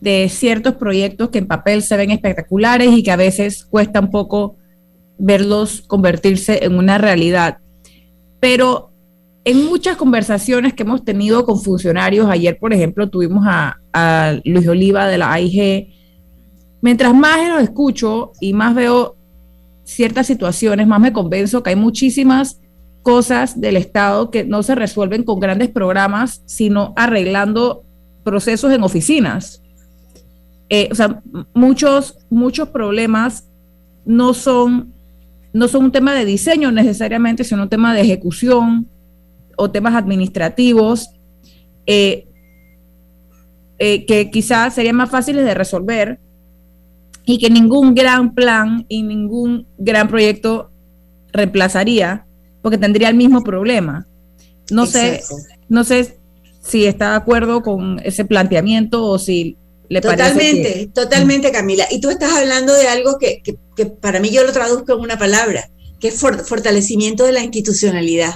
de ciertos proyectos que en papel se ven espectaculares y que a veces cuesta un poco verlos convertirse en una realidad. Pero en muchas conversaciones que hemos tenido con funcionarios, ayer por ejemplo tuvimos a, a Luis Oliva de la AIG, mientras más los escucho y más veo ciertas situaciones, más me convenzo que hay muchísimas cosas del Estado que no se resuelven con grandes programas, sino arreglando procesos en oficinas. Eh, o sea, muchos, muchos problemas no son, no son un tema de diseño necesariamente, sino un tema de ejecución o temas administrativos eh, eh, que quizás serían más fáciles de resolver y que ningún gran plan y ningún gran proyecto reemplazaría, porque tendría el mismo problema. No sé, no sé si está de acuerdo con ese planteamiento o si le totalmente, parece que... Totalmente, Camila. Y tú estás hablando de algo que, que, que para mí yo lo traduzco en una palabra, que es for, fortalecimiento de la institucionalidad.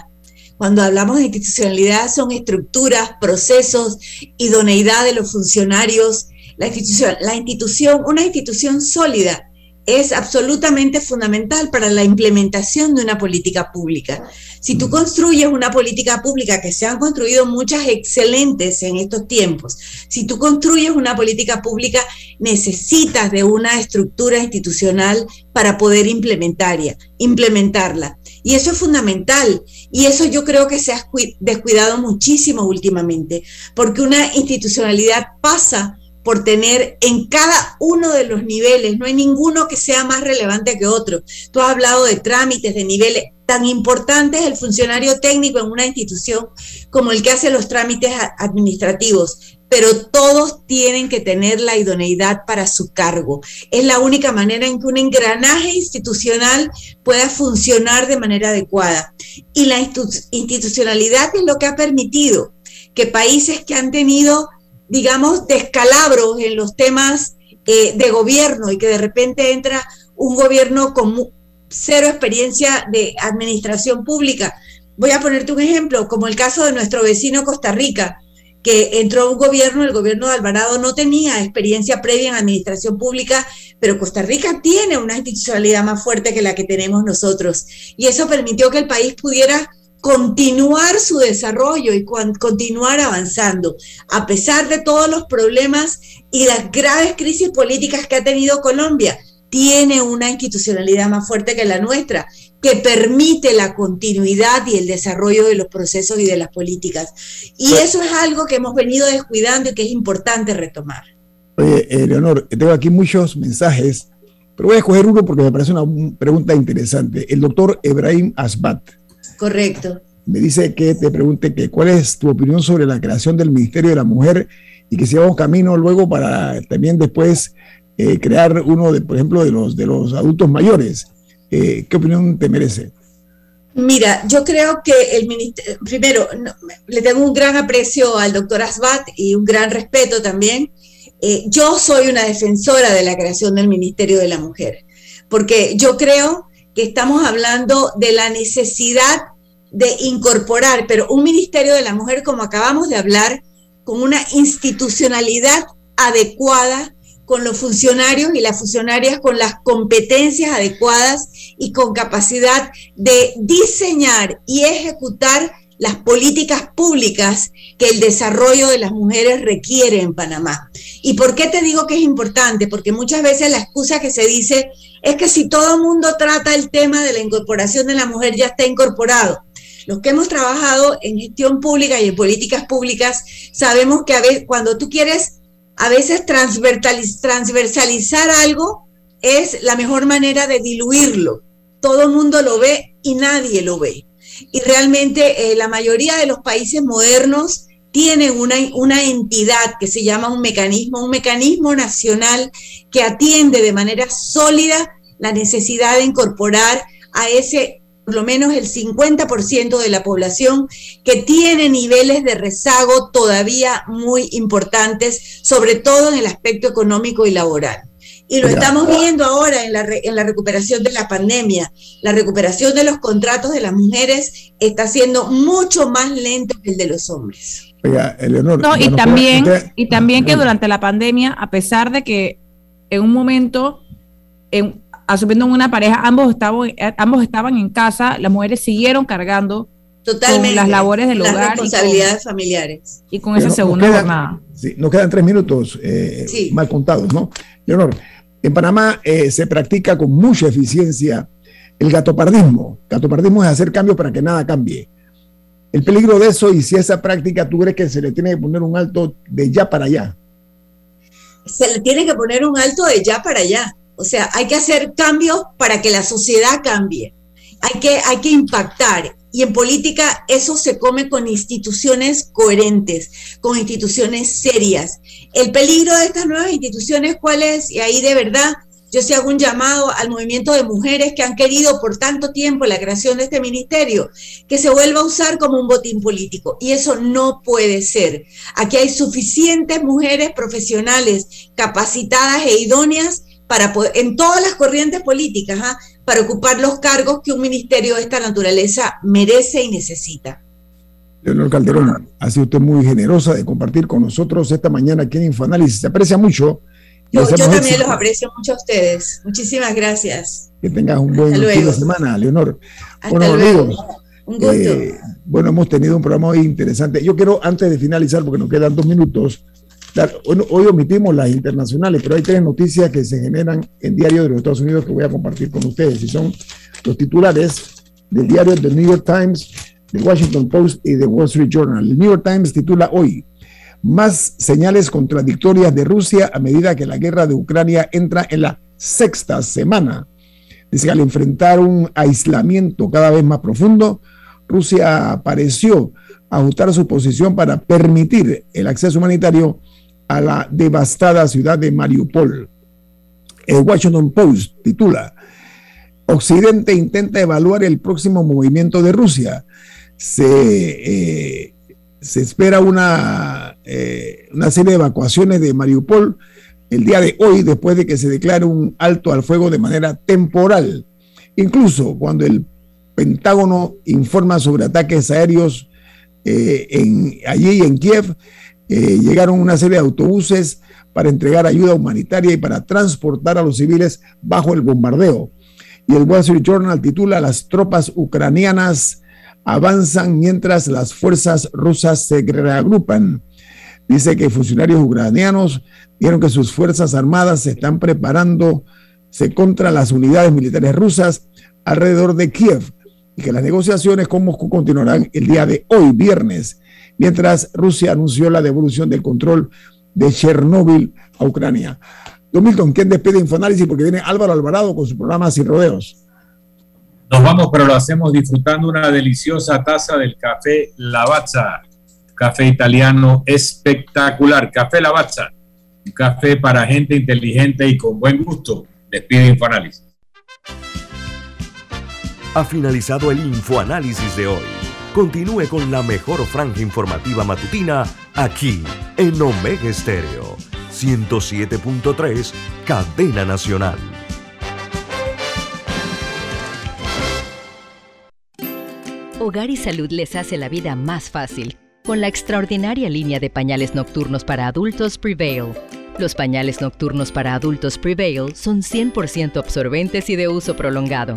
Cuando hablamos de institucionalidad son estructuras, procesos, idoneidad de los funcionarios, la institución, la institución, una institución sólida es absolutamente fundamental para la implementación de una política pública. Si tú construyes una política pública, que se han construido muchas excelentes en estos tiempos, si tú construyes una política pública, necesitas de una estructura institucional para poder implementarla. Y eso es fundamental. Y eso yo creo que se ha descuidado muchísimo últimamente, porque una institucionalidad pasa por tener en cada uno de los niveles, no hay ninguno que sea más relevante que otro. Tú has hablado de trámites, de niveles tan importantes el funcionario técnico en una institución como el que hace los trámites administrativos, pero todos tienen que tener la idoneidad para su cargo. Es la única manera en que un engranaje institucional pueda funcionar de manera adecuada. Y la institucionalidad es lo que ha permitido que países que han tenido digamos, descalabros en los temas eh, de gobierno y que de repente entra un gobierno con cero experiencia de administración pública. Voy a ponerte un ejemplo, como el caso de nuestro vecino Costa Rica, que entró un gobierno, el gobierno de Alvarado no tenía experiencia previa en administración pública, pero Costa Rica tiene una institucionalidad más fuerte que la que tenemos nosotros. Y eso permitió que el país pudiera continuar su desarrollo y continuar avanzando, a pesar de todos los problemas y las graves crisis políticas que ha tenido Colombia. Tiene una institucionalidad más fuerte que la nuestra, que permite la continuidad y el desarrollo de los procesos y de las políticas. Y eso es algo que hemos venido descuidando y que es importante retomar. Oye, eh, Leonor, tengo aquí muchos mensajes, pero voy a escoger uno porque me parece una pregunta interesante. El doctor Ebrahim Asbat Correcto. Me dice que te pregunte que cuál es tu opinión sobre la creación del Ministerio de la Mujer y que si vamos camino luego para también después eh, crear uno, de, por ejemplo, de los, de los adultos mayores. Eh, ¿Qué opinión te merece? Mira, yo creo que el ministerio, primero, le tengo un gran aprecio al doctor Asbat y un gran respeto también. Eh, yo soy una defensora de la creación del Ministerio de la Mujer, porque yo creo que estamos hablando de la necesidad de incorporar, pero un Ministerio de la Mujer, como acabamos de hablar, con una institucionalidad adecuada, con los funcionarios y las funcionarias con las competencias adecuadas y con capacidad de diseñar y ejecutar las políticas públicas que el desarrollo de las mujeres requiere en Panamá. ¿Y por qué te digo que es importante? Porque muchas veces la excusa que se dice es que si todo el mundo trata el tema de la incorporación de la mujer ya está incorporado. Los que hemos trabajado en gestión pública y en políticas públicas sabemos que a veces, cuando tú quieres a veces transversalizar algo es la mejor manera de diluirlo. Todo el mundo lo ve y nadie lo ve. Y realmente eh, la mayoría de los países modernos tienen una, una entidad que se llama un mecanismo, un mecanismo nacional que atiende de manera sólida la necesidad de incorporar a ese por lo menos el 50% de la población que tiene niveles de rezago todavía muy importantes, sobre todo en el aspecto económico y laboral. Y lo estamos viendo ahora en la, en la recuperación de la pandemia. La recuperación de los contratos de las mujeres está siendo mucho más lento que el de los hombres. Oiga, Eleonor, no, y también, y también que durante la pandemia, a pesar de que en un momento, en, asumiendo una pareja, ambos estaban, ambos estaban en casa, las mujeres siguieron cargando Totalmente. las labores del hogar. responsabilidades familiares. Y con esa segunda jornada. Sí, nos quedan tres minutos eh, mal contados, ¿no? Leonor, en Panamá eh, se practica con mucha eficiencia el gatopardismo. Gatopardismo es hacer cambios para que nada cambie. El peligro de eso y si esa práctica tú crees que se le tiene que poner un alto de ya para allá. Se le tiene que poner un alto de ya para allá. O sea, hay que hacer cambios para que la sociedad cambie. Hay que, hay que impactar. Y en política eso se come con instituciones coherentes, con instituciones serias. El peligro de estas nuevas instituciones, ¿cuál es? Y ahí de verdad yo sí hago un llamado al movimiento de mujeres que han querido por tanto tiempo la creación de este ministerio, que se vuelva a usar como un botín político. Y eso no puede ser. Aquí hay suficientes mujeres profesionales capacitadas e idóneas para en todas las corrientes políticas, ¿ah? para ocupar los cargos que un ministerio de esta naturaleza merece y necesita. Leonor Calderón, ha sido usted muy generosa de compartir con nosotros esta mañana aquí en Infoanálisis. Se aprecia mucho. Yo, también los aprecio mucho a ustedes. Muchísimas gracias. Que tengas un buen fin de semana, Leonor. bueno, amigos, un gusto. Eh, bueno, hemos tenido un programa muy interesante. Yo quiero, antes de finalizar, porque nos quedan dos minutos, hoy, omitimos las internacionales, pero hay tres noticias que se generan en diario de los Estados Unidos que voy a compartir con ustedes. Y son los titulares del diario The New York Times, The Washington Post y The Wall Street Journal. El New York Times titula hoy, más señales contradictorias de Rusia a medida que la guerra de Ucrania entra en la sexta semana. Dice que al enfrentar un aislamiento cada vez más profundo, Rusia pareció ajustar su posición para permitir el acceso humanitario a la devastada ciudad de Mariupol. El Washington Post titula, Occidente intenta evaluar el próximo movimiento de Rusia. Se, eh, se espera una, eh, una serie de evacuaciones de Mariupol el día de hoy después de que se declare un alto al fuego de manera temporal. Incluso cuando el Pentágono informa sobre ataques aéreos eh, en, allí en Kiev, eh, llegaron una serie de autobuses para entregar ayuda humanitaria y para transportar a los civiles bajo el bombardeo. Y el Wall Street Journal titula Las tropas ucranianas avanzan mientras las fuerzas rusas se reagrupan. Dice que funcionarios ucranianos dijeron que sus fuerzas armadas se están preparando contra las unidades militares rusas alrededor de Kiev y que las negociaciones con Moscú continuarán el día de hoy, viernes mientras Rusia anunció la devolución del control de Chernóbil a Ucrania. Don Milton, ¿quién despide Infoanálisis? Porque viene Álvaro Alvarado con su programa Sin Rodeos. Nos vamos, pero lo hacemos disfrutando una deliciosa taza del café Lavazza, café italiano espectacular. Café Lavazza, un café para gente inteligente y con buen gusto. Despide Infoanálisis. Ha finalizado el Infoanálisis de hoy. Continúe con la mejor franja informativa matutina aquí en Omega Estéreo 107.3, Cadena Nacional. Hogar y Salud les hace la vida más fácil con la extraordinaria línea de pañales nocturnos para adultos Prevail. Los pañales nocturnos para adultos Prevail son 100% absorbentes y de uso prolongado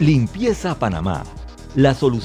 Limpieza Panamá. La solución